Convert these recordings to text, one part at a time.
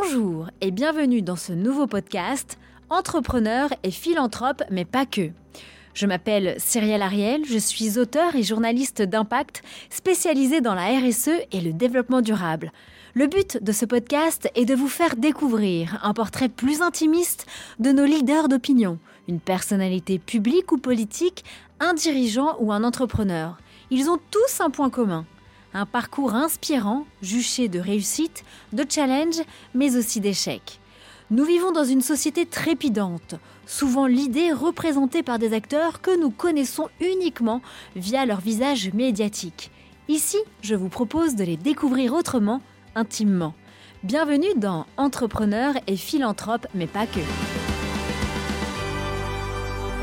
Bonjour et bienvenue dans ce nouveau podcast Entrepreneur et philanthrope, mais pas que. Je m'appelle Cyrielle Ariel, je suis auteur et journaliste d'impact spécialisé dans la RSE et le développement durable. Le but de ce podcast est de vous faire découvrir un portrait plus intimiste de nos leaders d'opinion, une personnalité publique ou politique, un dirigeant ou un entrepreneur. Ils ont tous un point commun un parcours inspirant, juché de réussite, de challenge, mais aussi d'échecs. Nous vivons dans une société trépidante, souvent l'idée représentée par des acteurs que nous connaissons uniquement via leur visage médiatique. Ici, je vous propose de les découvrir autrement, intimement. Bienvenue dans Entrepreneurs et philanthropes, mais pas que.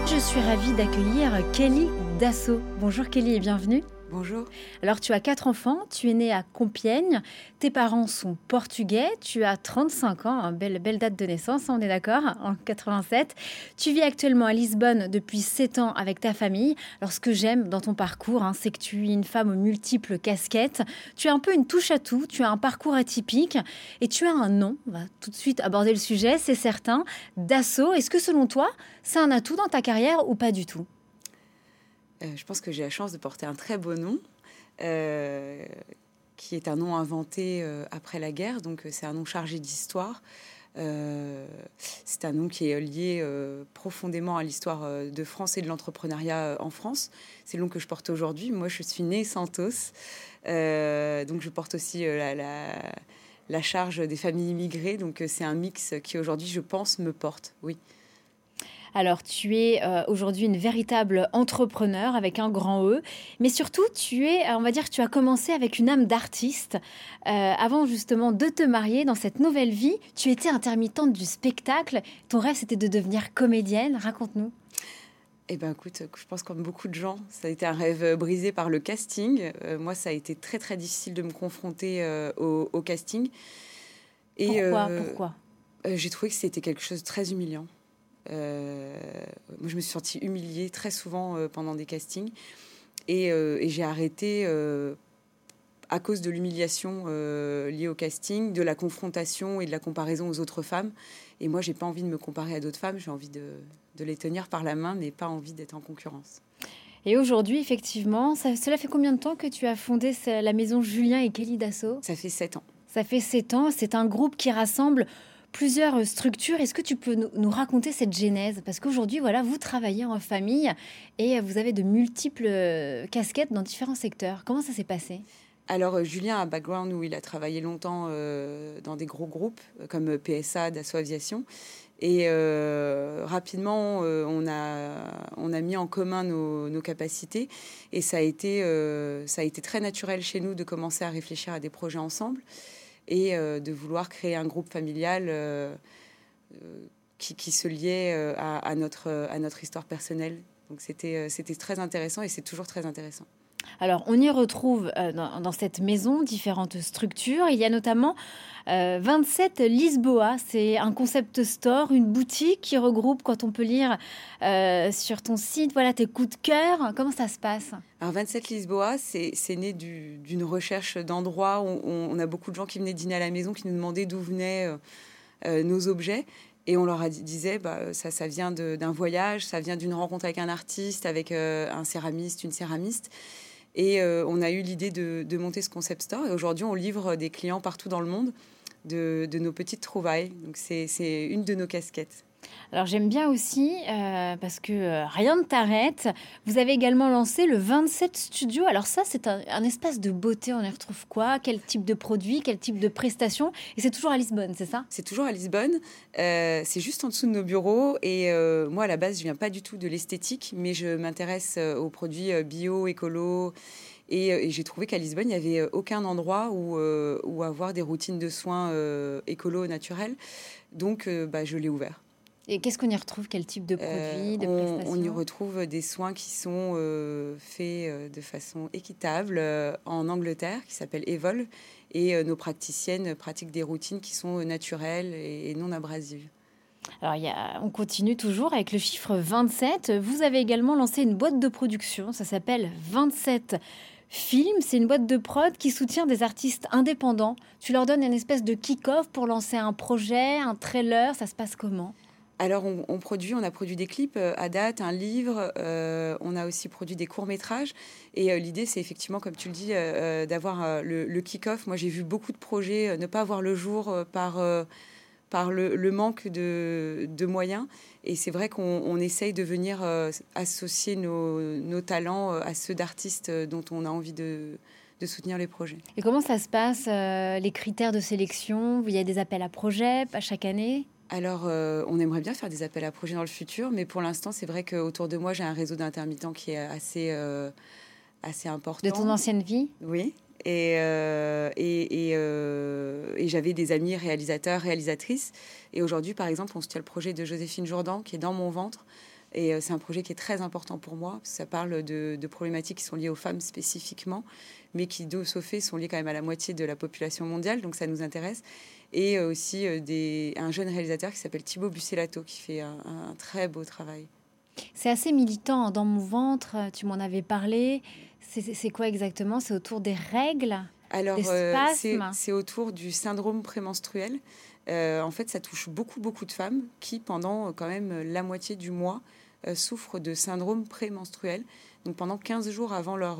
Je suis ravie d'accueillir Kelly Dasso. Bonjour Kelly et bienvenue. Bonjour. Alors, tu as quatre enfants, tu es né à Compiègne, tes parents sont portugais, tu as 35 ans, une belle, belle date de naissance, on est d'accord, en 87. Tu vis actuellement à Lisbonne depuis 7 ans avec ta famille. Alors, ce que j'aime dans ton parcours, hein, c'est que tu es une femme aux multiples casquettes. Tu as un peu une touche à tout, tu as un parcours atypique et tu as un nom. On va tout de suite aborder le sujet, c'est certain. Dassault, est-ce que selon toi, c'est un atout dans ta carrière ou pas du tout? Euh, je pense que j'ai la chance de porter un très beau nom, euh, qui est un nom inventé euh, après la guerre, donc c'est un nom chargé d'histoire. c'est un nom qui est lié profondément à l'histoire de France et de l'entrepreneuriat en France. C'est le nom que je porte aujourd'hui. Moi, je suis née Santos, donc je porte aussi la, la, charge des familles immigrées. Donc c'est un mix qui aujourd'hui, je pense, me porte. Oui. Alors, tu es euh, aujourd'hui une véritable entrepreneur avec un grand E, mais surtout, tu es, on va dire, tu as commencé avec une âme d'artiste. Euh, avant justement de te marier dans cette nouvelle vie, tu étais intermittente du spectacle. Ton rêve, c'était de devenir comédienne. Raconte-nous. Eh ben, écoute, je pense comme beaucoup de gens, ça a été un rêve brisé par le casting. Euh, moi, ça a été très très difficile de me confronter au, casting. Et pourquoi, pourquoi? J'ai trouvé que c'était quelque chose de très humiliant. Euh, moi, je me suis sentie humiliée très souvent euh, pendant des castings. Et, euh, et j'ai arrêté à cause de l'humiliation liée au casting, de la confrontation et de la comparaison aux autres femmes. Et moi, j'ai pas envie de me comparer à d'autres femmes, j'ai envie de, de, les tenir par la main, mais pas envie d'être en concurrence. Et aujourd'hui, effectivement, ça, cela fait combien de temps que tu as fondé la maison Julien et Kelly Dassault? Ça fait sept ans. Ça fait sept ans. C'est un groupe qui rassemble plusieurs euh, structures. Est-ce que tu peux nous, raconter cette genèse? Parce qu'aujourd'hui, voilà, vous travaillez en famille et vous avez de multiples euh, casquettes dans différents secteurs. Comment ça s'est passé? Alors, euh, Julien a un background où il a travaillé longtemps dans des gros groupes comme PSA, Dassault Aviation. Et rapidement, on, a, on a mis en commun nos, nos capacités. Et ça a, été, ça a été très naturel chez nous de commencer à réfléchir à des projets ensemble et euh, de vouloir créer un groupe familial euh, euh, qui, se liait à, notre, à notre histoire personnelle. Donc c'était très intéressant et c'est toujours très intéressant. Alors, on y retrouve euh, dans, cette maison différentes structures. Il y a notamment 27 euh, Lisboa. C'est un concept store, une boutique qui regroupe, quand on peut lire euh, sur ton site, voilà tes coups de cœur. Comment ça se passe? Alors, 27 Lisboa, c'est né d'une recherche d'endroits où on, a beaucoup de gens qui venaient dîner à la maison, qui nous demandaient d'où venaient nos objets. Et on leur a disait, bah, ça vient d'un voyage, ça vient d'une rencontre avec un artiste, avec un céramiste, une céramiste. Et euh, on a eu l'idée de, monter ce concept store. Et aujourd'hui, on livre des clients partout dans le monde de, de nos petites trouvailles. Donc, c'est une de nos casquettes. Alors j'aime bien aussi, euh, parce que euh, rien ne t'arrête, vous avez également lancé le 27 Studio. Alors ça, c'est un, espace de beauté, on y retrouve quoi? Quel type de produit? Quel type de prestations? Et c'est toujours à Lisbonne, c'est ça? C'est toujours à Lisbonne. Euh, c'est juste en dessous de nos bureaux. Et moi, à la base, je viens pas du tout de l'esthétique, mais je m'intéresse aux produits bio, écolo. Et, j'ai trouvé qu'à Lisbonne, il n'y avait aucun endroit où, où avoir des routines de soins écolo naturels. Donc, bah, je l'ai ouvert. Et qu'est-ce qu'on y retrouve? Quel type de produits, de euh, on, on, y retrouve des soins qui sont euh, faits euh, de façon équitable en Angleterre, qui s'appelle Evol, et nos praticiennes pratiquent des routines qui sont naturelles et, non abrasives. Alors, y a, on continue toujours avec le chiffre 27. Vous avez également lancé une boîte de production, ça s'appelle 27 Film, c'est une boîte de prod qui soutient des artistes indépendants. Tu leur donnes une espèce de kick-off pour lancer un projet, un trailer. Ça se passe comment? Alors, on, produit, on a produit des clips euh, à date, un livre, euh, on a aussi produit des courts-métrages. Et euh, l'idée, c'est effectivement, comme tu le dis, d'avoir le, kick-off. Moi, j'ai vu beaucoup de projets ne pas voir le jour par, par le, manque de, moyens. Et c'est vrai qu'on essaye de venir associer nos, talents à ceux d'artistes dont on a envie de, de soutenir les projets. Et comment ça se passe, les critères de sélection? Il y a des appels à projets à chaque année? Alors, euh, on aimerait bien faire des appels à projets dans le futur, mais pour l'instant, c'est vrai qu'autour de moi, j'ai un réseau d'intermittents qui est assez, euh, assez important. De ton ancienne vie Oui. Et, euh, et, et, j'avais des amis réalisateurs, réalisatrices. Et aujourd'hui, par exemple, on soutient le projet de Joséphine Jourdan, qui est dans mon ventre. Et c'est un projet qui est très important pour moi. ça parle de, de, problématiques qui sont liées aux femmes spécifiquement, mais qui, de ce fait, sont liées quand même à la moitié de la population mondiale. Donc ça nous intéresse et euh, aussi euh, des, un jeune réalisateur qui s'appelle Thibaut Busselato qui fait un, très beau travail. C'est assez militant dans mon ventre, tu m'en avais parlé. C'est quoi exactement? C'est autour des règles? Alors, euh, c'est autour du syndrome prémenstruel. En fait, ça touche beaucoup, beaucoup de femmes qui, pendant quand même la moitié du mois, souffrent de syndrome prémenstruel. Donc, pendant 15 jours avant leur,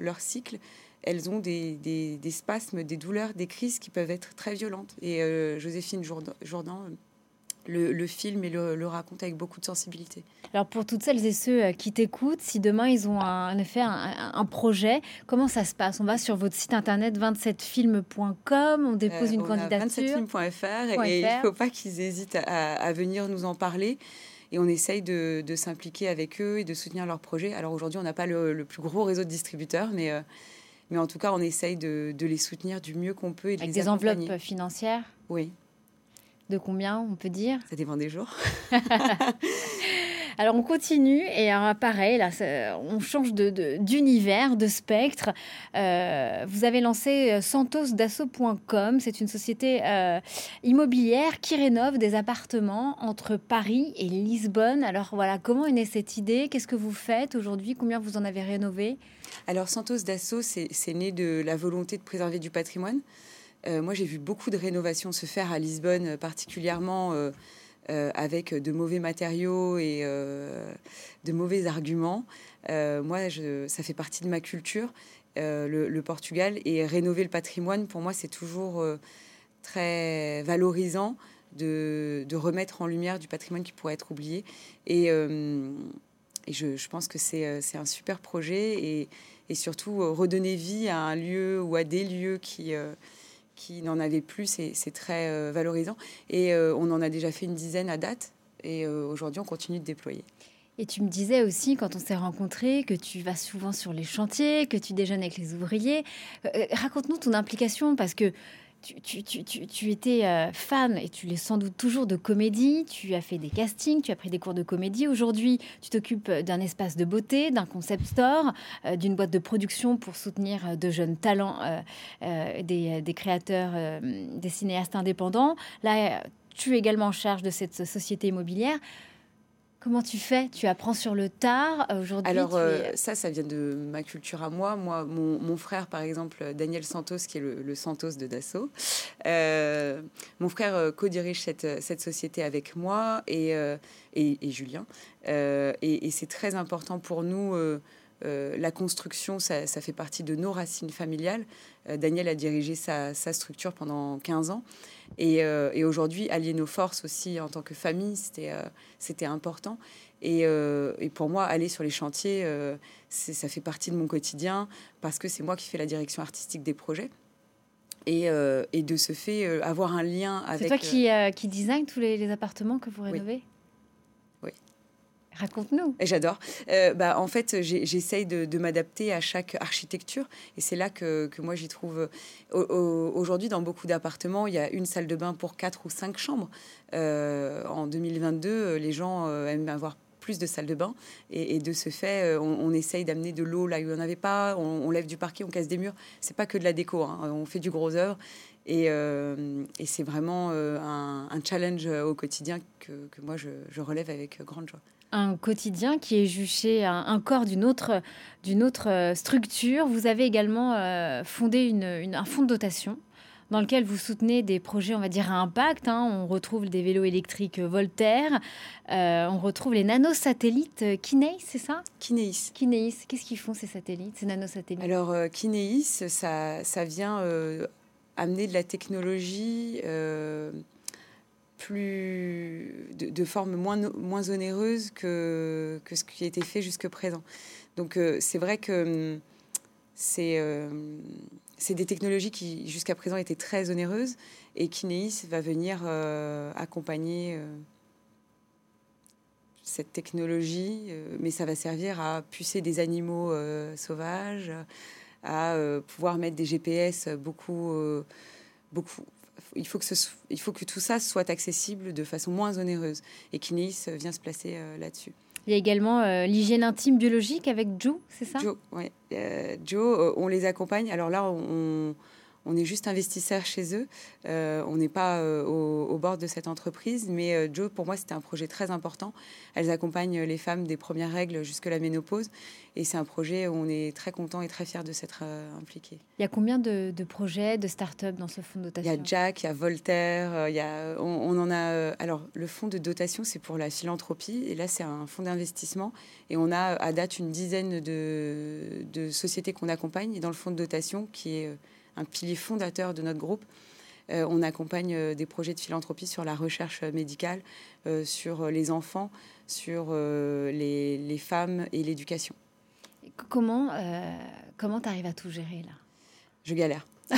leur cycle, elles ont des, des, spasmes, des douleurs, des crises qui peuvent être très violentes. Et euh, Joséphine Jourdan, le, le, film et le, raconte avec beaucoup de sensibilité. Alors pour toutes celles et ceux euh, qui t'écoutent, si demain ils ont un, en effet un, projet, comment ça se passe? On va sur votre site internet 27films.com, on dépose euh, une candidature. 27films.fr et, il ne faut pas qu'ils hésitent à, venir nous en parler et on essaye de, de s'impliquer avec eux et de soutenir leur projet. Alors aujourd'hui, on n'a pas le, plus gros réseau de distributeurs, mais mais en tout cas, on essaye de, les soutenir du mieux qu'on peut. Et Avec des enveloppes financières Oui. De combien, on peut dire? Ça dépend des jours. Alors on continue et alors, pareil, là, on change d'univers, de, de, spectre. Euh, vous avez lancé euh, santosdasso.com, c'est une société euh, immobilière qui rénove des appartements entre Paris et Lisbonne. Alors voilà, comment est née cette idée? Qu'est-ce que vous faites aujourd'hui? Combien vous en avez rénové? Alors Santos Dasso, c'est né de la volonté de préserver du patrimoine. Moi, j'ai vu beaucoup de rénovations se faire à Lisbonne, particulièrement euh, avec de mauvais matériaux et euh, de mauvais arguments. Euh, moi, ça fait partie de ma culture, le, Portugal, et rénover le patrimoine, pour moi, c'est toujours très valorisant de, remettre en lumière du patrimoine qui pourrait être oublié. Et, je, pense que c'est un super projet et, et, surtout redonner vie à un lieu ou à des lieux qui qui n'en avait plus, c'est très euh, valorisant. Et euh, on en a déjà fait une dizaine à date. Et euh, aujourd'hui, on continue de déployer. Et tu me disais aussi, quand on s'est rencontrés, que tu vas souvent sur les chantiers, que tu déjeunes avec les ouvriers. Raconte-nous ton implication, parce que tu, étais euh, fan, et tu l'es sans doute toujours, de comédie. Tu as fait des castings, tu as pris des cours de comédie. Aujourd'hui, tu t'occupes d'un espace de beauté, d'un concept store, euh, d'une boîte de production pour soutenir euh, de jeunes talents, des, des, créateurs, des cinéastes indépendants. Là, tu es également en charge de cette société immobilière. Comment tu fais? Tu apprends sur le tard euh, aujourd'hui Alors euh, ça, ça vient de ma culture à moi. Moi, mon, frère, par exemple, Daniel Santos, qui est le, Santos de Dassault, euh, mon frère co-dirige cette, cette, société avec moi et, et, Julien. et, c'est très important pour nous. La construction, ça, ça, fait partie de nos racines familiales. Daniel a dirigé sa, sa, structure pendant 15 ans. Euh, et, aujourd'hui, allier nos forces aussi en tant que famille, c'était euh, important. Et, euh, et, pour moi, aller sur les chantiers, ça fait partie de mon quotidien parce que c'est moi qui fais la direction artistique des projets. Et, et de ce fait, avoir un lien avec... C'est toi qui, qui design tous les, appartements que vous rénovez? Raconte-nous. J'adore. Euh, bah, en fait, j'essaye de, m'adapter à chaque architecture. Et c'est là que, moi, j'y trouve. Aujourd'hui, dans beaucoup d'appartements, il y a une salle de bain pour quatre ou cinq chambres. Euh, en 2022, les gens euh, aiment avoir plus de salles de bain. Et, de ce fait, on, essaye d'amener de l'eau là où il n'y en avait pas. On, lève du parquet, on casse des murs. C'est pas que de la déco. Hein. On fait du gros œuvre. Et, c'est vraiment un, challenge au quotidien que, que moi, je, je relève avec grande joie. Un quotidien qui est juché un, corps d'une autre, d'une autre euh, structure. Vous avez également euh, fondé une, un fonds de dotation dans lequel vous soutenez des projets, on va dire, à impact. Hein. On retrouve des vélos électriques Voltaire, euh, on retrouve les nanosatellites Kineis, c'est ça? Kineis. Kineis, qu'est-ce qu'ils font ces satellites, ces nanosatellites? Alors, Kineis, ça, ça vient amener de la technologie plus de, forme moins, moins onéreuse que, que ce qui a été fait jusque présent. Donc euh, c'est vrai que hum, c'est euh, des technologies qui jusqu'à présent étaient très onéreuses et Kineis va venir euh, accompagner cette technologie, mais ça va servir à pucer des animaux sauvages, à pouvoir mettre des GPS beaucoup beaucoup il faut, que il faut que tout ça soit accessible de façon moins onéreuse. Et Kineis vient se placer euh, là-dessus. Il y a également euh, l'hygiène intime biologique avec Joe, c'est ça? Joe, oui. Euh, Joe, on les accompagne. Alors là, on, on est juste investisseur chez eux. Euh, on n'est pas euh, au, bord de cette entreprise, mais euh, Joe, pour moi, c'était un projet très important. Elles accompagnent les femmes des premières règles jusque la ménopause, et c'est un projet où on est très content et très fier de s'être impliqué. Il y a combien de, projets, de start-up dans ce fonds de dotation Il y a Jack, il y a Voltaire, il y a, on, en a. alors, le fonds de dotation, c'est pour la philanthropie, et là, c'est un fonds d'investissement, et on a à date une dizaine de, de sociétés qu'on accompagne, et dans le fonds de dotation qui est un pilier fondateur de notre groupe. Euh, on accompagne euh, des projets de philanthropie sur la recherche médicale, euh, sur les enfants, sur les, femmes et l'éducation. Comment comment tu arrives à tout gérer là? Je galère.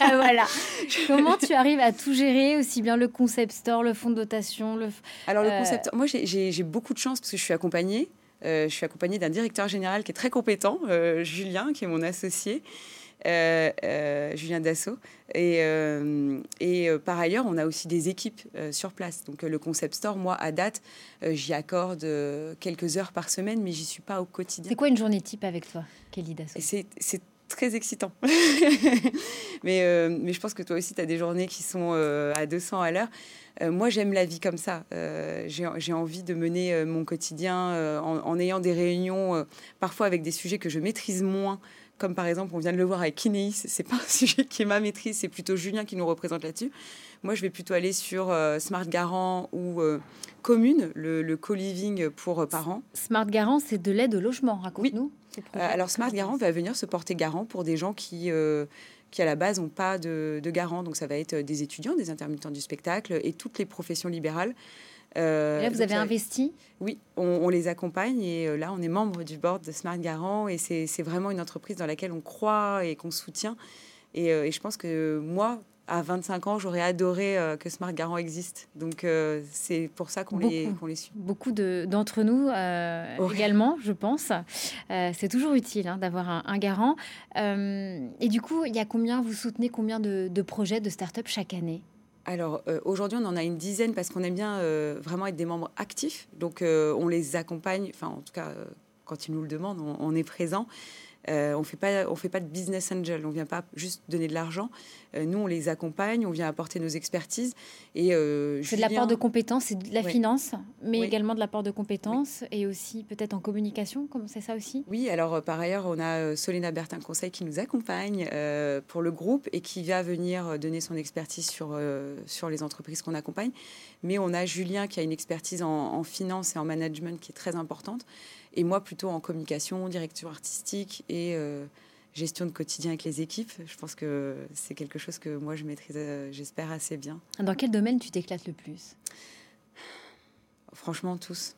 voilà. Comment tu arrives à tout gérer, aussi bien le concept store, le fonds de dotation le... Alors le concept, moi j'ai beaucoup de chance parce que je suis accompagnée. je suis accompagnée d'un directeur général qui est très compétent, Julien, qui est mon associé. Euh, euh, Julien Dassault. Et, euh, et par ailleurs, on a aussi des équipes sur place. Donc le concept store, moi, à date, j'y accorde quelques heures par semaine, mais j'y suis pas au quotidien. C'est quoi une journée type avec toi, Kelly Dassault? C'est très excitant. mais, mais je pense que toi aussi, tu as des journées qui sont à 200 à l'heure. moi, j'aime la vie comme ça. J'ai envie de mener mon quotidien en, en, ayant des réunions, parfois avec des sujets que je maîtrise moins comme par exemple, on vient de le voir avec Kineis, c'est pas un sujet qui est ma maîtrise, c'est plutôt Julien qui nous représente là-dessus. Moi, je vais plutôt aller sur euh, Smart Garant ou euh, Commune, le, co-living pour euh, parents. Smart Garant, c'est de l'aide au logement, raconte-nous. Oui. alors, Smart Garant va venir se porter garant pour des gens qui qui à la base n'ont pas de, de, garant. Donc ça va être des étudiants, des intermittents du spectacle et toutes les professions libérales euh, là, vous avez investi Oui, on, les accompagne et euh, là, on est membre du board de Smart Garant et c'est vraiment une entreprise dans laquelle on croit et qu'on soutient. Et, euh, je pense que moi, à 25 ans, j'aurais adoré que Smart Garant existe. Donc, c'est pour ça qu'on les, les suit. Beaucoup d'entre nous également, je pense. c'est toujours utile hein, d'avoir un, garant. et du coup, il y a combien, vous soutenez combien de, de projets de start-up chaque année? Alors euh, aujourd'hui, on en a une dizaine parce qu'on aime bien euh, vraiment être des membres actifs. Donc euh, on les accompagne, enfin en tout cas quand ils nous le demandent, on est présent. Euh, on fait pas, on fait pas de business angel. On vient pas juste donner de l'argent. Euh, nous, on les accompagne, on vient apporter nos expertises. Et euh, c'est de l'apport de compétences, c'est de la finance, mais également de l'apport de compétences et aussi peut-être en communication. Comment c'est ça aussi? Oui. Alors par ailleurs, on a Solena Bertin Conseil qui nous accompagne pour le groupe et qui va venir donner son expertise sur sur les entreprises qu'on accompagne. Mais on a Julien qui a une expertise en, en finance et en management qui est très importante et moi plutôt en communication, direction artistique et euh, gestion de quotidien avec les équipes. Je pense que c'est quelque chose que moi je maîtrise, euh, j'espère, assez bien. Dans quel domaine tu t'éclates le plus? Franchement, tous.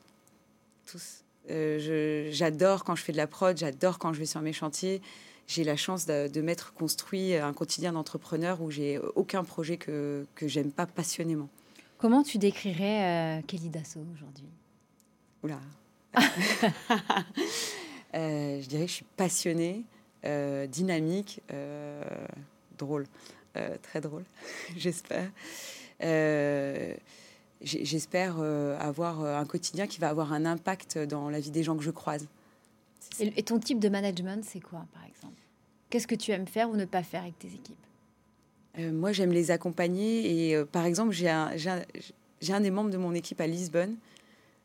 Tous. Euh, j'adore quand je fais de la prod, j'adore quand je vais sur mes chantiers. J'ai la chance de, de m'être construit un quotidien d'entrepreneur où j'ai aucun projet que, que j'aime pas passionnément. Comment tu décrirais Kelly Dassault aujourd'hui? Oula, je dirais que je suis passionnée, euh, dynamique, euh, drôle, très drôle, j'espère. j'espère avoir un quotidien qui va avoir un impact dans la vie des gens que je croise. Et, ton type de management, c'est quoi, par exemple? Qu'est-ce que tu aimes faire ou ne pas faire avec tes équipes? Moi, j'aime les accompagner. Et par exemple, j'ai un, un, des membres de mon équipe à Lisbonne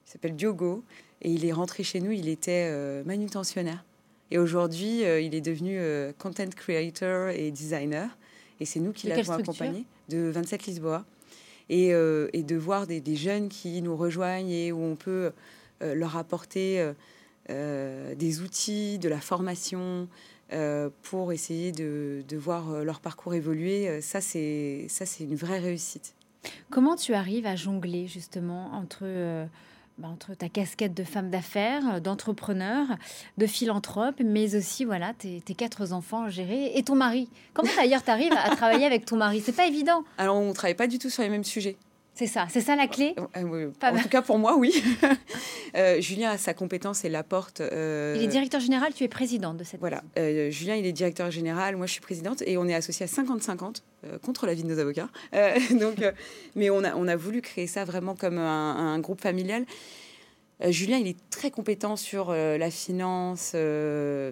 il s'appelle Diogo, et il est rentré chez nous, il était manutentionnaire. Et aujourd'hui, il est devenu content creator et designer. Et c'est nous qui l'avons accompagné de 27 Lisboa. Et, et de voir des, des, jeunes qui nous rejoignent et où on peut leur apporter des outils, de la formation, euh, pour essayer de, voir euh, leur parcours évoluer, euh, ça c'est ça c'est une vraie réussite. Comment tu arrives à jongler justement entre bah, entre ta casquette de femme d'affaires, d'entrepreneur, de philanthrope, mais aussi voilà tes, quatre enfants à gérer et ton mari. Comment d'ailleurs tu arrives à travailler avec ton mari? C'est pas évident. Alors on travaille pas du tout sur les mêmes sujets. C'est ça, c'est ça la clé. Euh, en tout cas pour moi, oui. Euh, Julien a sa compétence et l'apporte. Euh, il est directeur général, tu es présidente de cette. Voilà, Julien il est directeur général, moi je suis présidente et on est associé à 50-50 contre l'avis de nos avocats. donc, mais on a, on a voulu créer ça vraiment comme un, groupe familial. Julien il est très compétent sur la finance le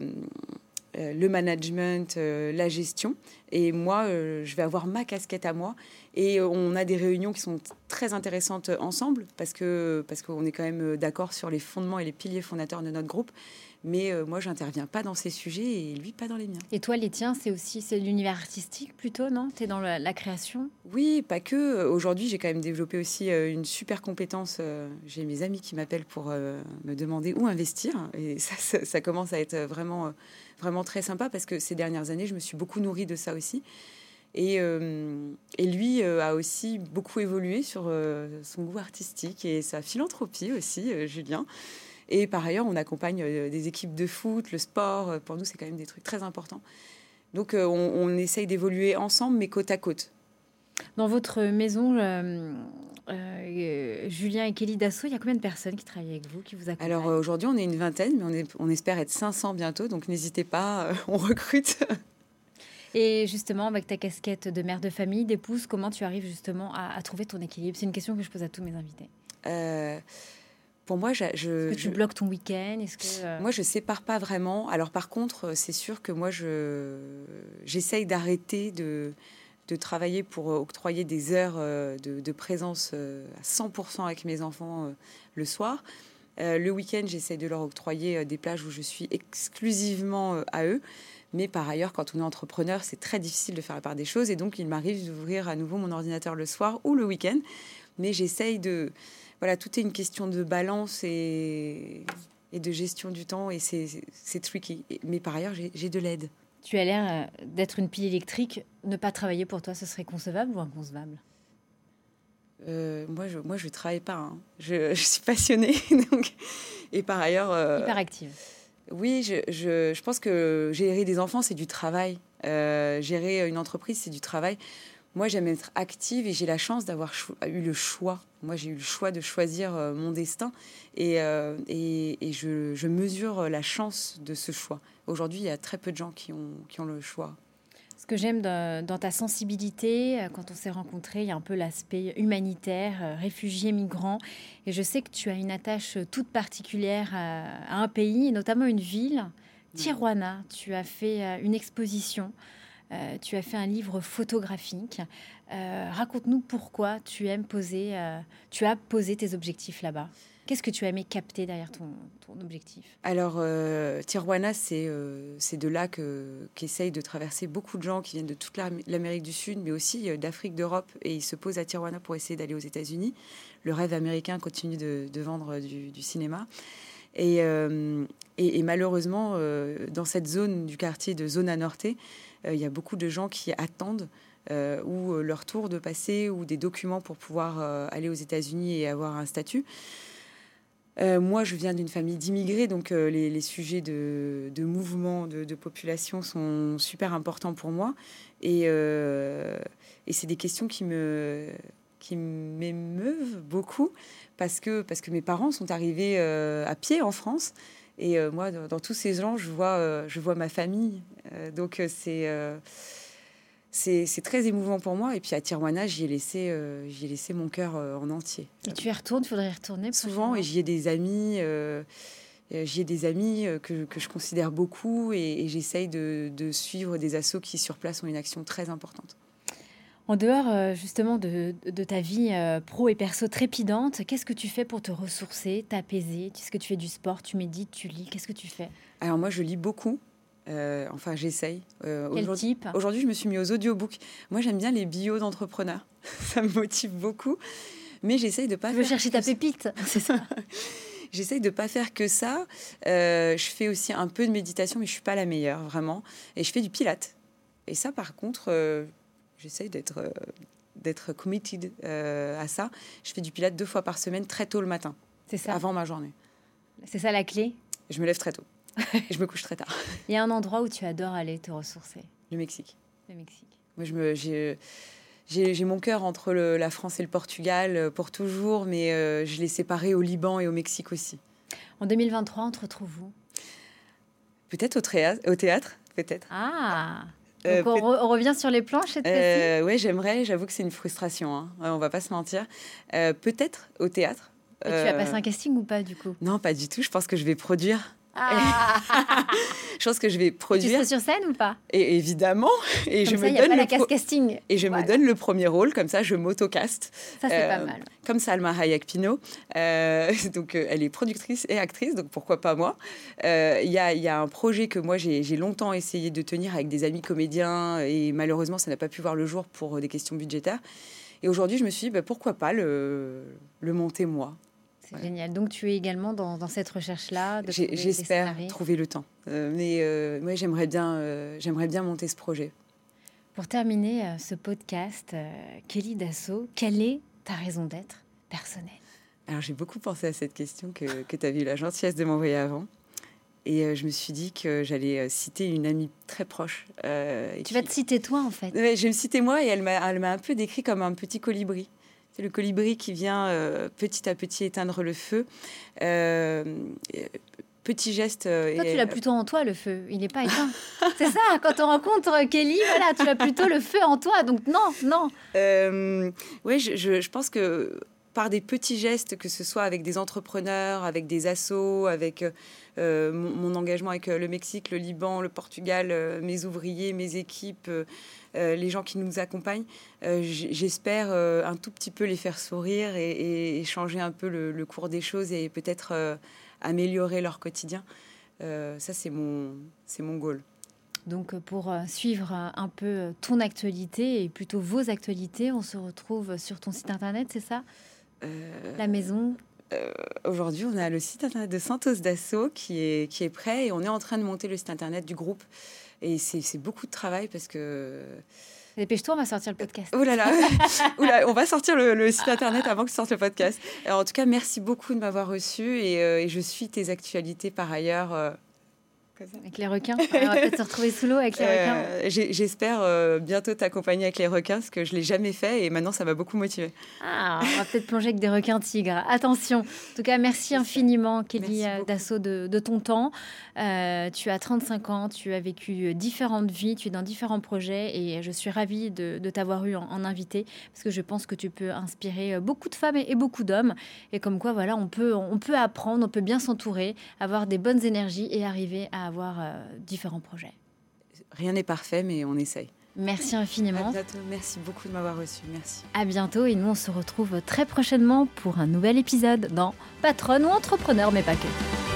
management, la gestion. Et moi, je vais avoir ma casquette à moi. Et euh, on a des réunions qui sont très intéressantes ensemble parce que parce qu'on est quand même euh, d'accord sur les fondements et les piliers fondateurs de notre groupe. Mais euh, moi, j'interviens pas dans ces sujets et lui pas dans les miens. Et toi, les tiens, c'est aussi c'est l'univers artistique plutôt, non? Tu es dans la, création? Oui, pas que. Aujourd'hui, j'ai quand même développé aussi une super compétence. J'ai mes amis qui m'appellent pour me demander où investir et ça, ça, ça commence à être vraiment vraiment très sympa parce que ces dernières années, je me suis beaucoup nourrie de ça aussi. Et, euh, et, lui euh, a aussi beaucoup évolué sur euh, son goût artistique et sa philanthropie aussi, Julien. Et par ailleurs, on accompagne des équipes de foot, le sport. Pour nous, c'est quand même des trucs très importants. Donc, on, essaye d'évoluer ensemble, mais côte à côte. Dans votre maison, Julien et Kelly Dassault, il y a combien de personnes qui travaillent avec vous, qui vous accompagnent? Alors aujourd'hui, on est une vingtaine, mais on, est, on espère être 500 bientôt. Donc n'hésitez pas, on recrute. Et justement, avec ta casquette de mère de famille, d'épouse, comment tu arrives justement à, trouver ton équilibre? C'est une question que je pose à tous mes invités. Euh, pour moi, je, Est-ce que tu bloques ton week-end? Est-ce que euh, moi je sépare pas vraiment. Alors par contre, c'est sûr que moi je j'essaye d'arrêter de de travailler pour octroyer des heures euh, de, de présence à 100% avec mes enfants le soir. le week-end, j'essaye de leur octroyer des plages où je suis exclusivement à eux. Mais par ailleurs, quand on est entrepreneur, c'est très difficile de faire la part des choses. Et donc, il m'arrive d'ouvrir à nouveau mon ordinateur le soir ou le week-end. Mais j'essaye de... Voilà, tout est une question de balance et, et de gestion du temps. Et c'est tricky. Mais par ailleurs, j'ai de l'aide. Tu as l'air euh, d'être une pile électrique. Ne pas travailler pour toi, ce serait concevable ou inconcevable? Euh, moi, je, moi, je travaille pas. Hein. Je, je, suis passionnée. Donc, et par ailleurs. Euh, Hyper active. Oui, je, pense que gérer des enfants, c'est du travail. Euh, gérer une entreprise, c'est du travail. Moi, j'aime être active et j'ai la chance d'avoir eu le choix. Moi, j'ai eu le choix de choisir euh, mon destin et, euh, je, mesure la chance de ce choix. Aujourd'hui, il y a très peu de gens qui ont le choix. Ce que j'aime dans, ta sensibilité, euh, quand on s'est rencontrés, il y a un peu l'aspect humanitaire, euh, réfugié, migrant. Et je sais que tu as une attache toute particulière à, un pays, notamment une ville, Tijuana. Tu as fait euh, une exposition, tu as fait un livre photographique. Raconte-nous pourquoi tu aimes poser, tu as posé tes objectifs là-bas. Qu'est-ce que tu as aimé capter derrière ton, objectif? Alors, euh, Tijuana, c'est euh, de là qu'essayent de traverser beaucoup de gens qui viennent de toute l'Amérique du Sud, mais aussi euh, d'Afrique, d'Europe, et ils se posent à Tijuana pour essayer d'aller aux États-Unis. Le rêve américain continue de, vendre du, cinéma. Et, et, malheureusement, dans cette zone du quartier de Zona Norte, il y a beaucoup de gens qui attendent ou leur tour de passer ou des documents pour pouvoir aller aux États-Unis et avoir un statut. Euh, moi, je viens d'une famille d'immigrés, donc euh, les, sujets de, mouvement, de, population sont super importants pour moi. Et, euh, c'est des questions qui me qui m'émeuvent beaucoup parce que, parce que mes parents sont arrivés à pied en France. Et moi, dans, dans, tous ces gens, je vois, je vois ma famille. donc, c'est c'est très émouvant pour moi. Et puis à Tijuana, j'y ai laissé, euh, ai laissé mon cœur euh, en entier. Et tu y retournes, il faudrait y retourner Souvent, et j'y ai des amis, euh, j'y ai des amis que, que, je considère beaucoup et, j'essaye de, de, suivre des assos qui sur place ont une action très importante. En dehors euh, justement de, ta vie euh, pro et perso trépidante, qu'est-ce que tu fais pour te ressourcer, t'apaiser? Est-ce que tu fais du sport, tu médites, tu lis Qu'est-ce que tu fais? Alors moi, je lis beaucoup. Euh, enfin, j'essaye. Quel type Aujourd'hui, je me suis mis aux audiobooks. Moi, j'aime bien les bios d'entrepreneurs. ça me motive beaucoup. Mais j'essaye de pas. Tu veux chercher ta pépite, c'est ça J'essaye de pas faire que ça. je fais aussi un peu de méditation, mais je suis pas la meilleure, vraiment. Et je fais du pilate. Et ça, par contre, j'essaye d'être euh, d'être committed euh, à ça. Je fais du pilate deux fois par semaine, très tôt le matin. C'est ça. Avant ma journée. C'est ça la clé? Je me lève très tôt. je me couche très tard. Il y a un endroit où tu adores aller te ressourcer. Le Mexique. Le Mexique. Moi, je me j'ai j'ai mon cœur entre la France et le Portugal euh, pour toujours, mais je l'ai séparé au Liban et au Mexique aussi. En 2023, on te retrouve où? Peut-être au, au théâtre, peut-être. Ah euh, Donc on, revient sur les planches cette euh, Oui, j'aimerais. J'avoue que c'est une frustration. Hein. on va pas se mentir. Euh, peut-être au théâtre. Et tu as passé un casting ou pas du coup? Non, pas du tout. Je pense que je vais produire. Ah. je pense que je vais produire. tu seras sur scène ou pas? Et, Évidemment. Et je me donne le casting. Et je me donne le premier rôle, comme ça je m'auto-caste. Ça c'est pas euh, mal. Comme Salma Hayek Pino. Euh, donc euh, elle est productrice et actrice, donc pourquoi pas moi. Il y a, y, a, un projet que moi j'ai longtemps essayé de tenir avec des amis comédiens et malheureusement ça n'a pas pu voir le jour pour des questions budgétaires. Et aujourd'hui je me suis dit bah, pourquoi pas le, le monter moi? C'est génial. Donc tu es également dans, cette recherche-là. J'espère trouver le temps. Euh, mais euh, moi, j'aimerais bien, euh, j'aimerais bien monter ce projet. Pour terminer ce podcast, Kelly Dasso, quelle est ta raison d'être personnelle? Alors j'ai beaucoup pensé à cette question que, que tu as eu la gentillesse de m'envoyer avant. Et je me suis dit que j'allais citer une amie très proche. tu vas te citer toi en fait. je vais me citer moi et elle m'a un peu décrit comme un petit colibri. C'est le colibri qui vient euh, petit à petit éteindre le feu. Euh, petit geste. Euh, toi, tu l'as plutôt en toi, le feu. Il n'est pas éteint. c'est ça, quand on rencontre Kelly, voilà, tu as plutôt le feu en toi. Donc non, non. oui, je, je, pense que par des petits gestes, que ce soit avec des entrepreneurs, avec des assos, avec mon, engagement avec le Mexique, le Liban, le Portugal, mes ouvriers, mes équipes, euh, les gens qui nous accompagnent. Euh, j'espère euh, un tout petit peu les faire sourire et, changer un peu le, cours des choses et peut-être améliorer leur quotidien. ça, c'est mon, c'est mon goal. Donc pour suivre un peu ton actualité et plutôt vos actualités, on se retrouve sur ton site internet, c'est ça? La maison? Aujourd'hui, on a le site internet de Santos Dasso qui est, qui est prêt et on est en train de monter le site internet du groupe. Et c'est beaucoup de travail parce que. Dépêche-toi, on va sortir le podcast. Oh là là, on va sortir le, site internet avant que tu sortes le podcast. Alors, en tout cas, merci beaucoup de m'avoir reçu et, euh, et, je suis tes actualités par ailleurs. Euh, avec les requins On va peut-être se retrouver sous l'eau avec les requins. Euh, j'espère euh, bientôt t'accompagner avec les requins, parce que je ne l'ai jamais fait et maintenant ça m'a beaucoup motivé. Ah, on va peut-être plonger avec des requins tigres. Attention. En tout cas, merci infiniment, Kelly euh, Dassault, de, de, ton temps. tu as 35 ans, tu as vécu différentes vies, tu es dans différents projets et je suis ravie de, de t'avoir eu en, invité parce que je pense que tu peux inspirer beaucoup de femmes et, et beaucoup d'hommes. Et comme quoi, voilà, on peut, on peut apprendre, on peut bien s'entourer, avoir des bonnes énergies et arriver à avoir euh, différents projets. Rien n'est parfait, mais on essaye. Merci infiniment. Merci beaucoup de m'avoir reçu. Merci. À bientôt et nous on se retrouve très prochainement pour un nouvel épisode dans Patronne ou Entrepreneur, mais pas que.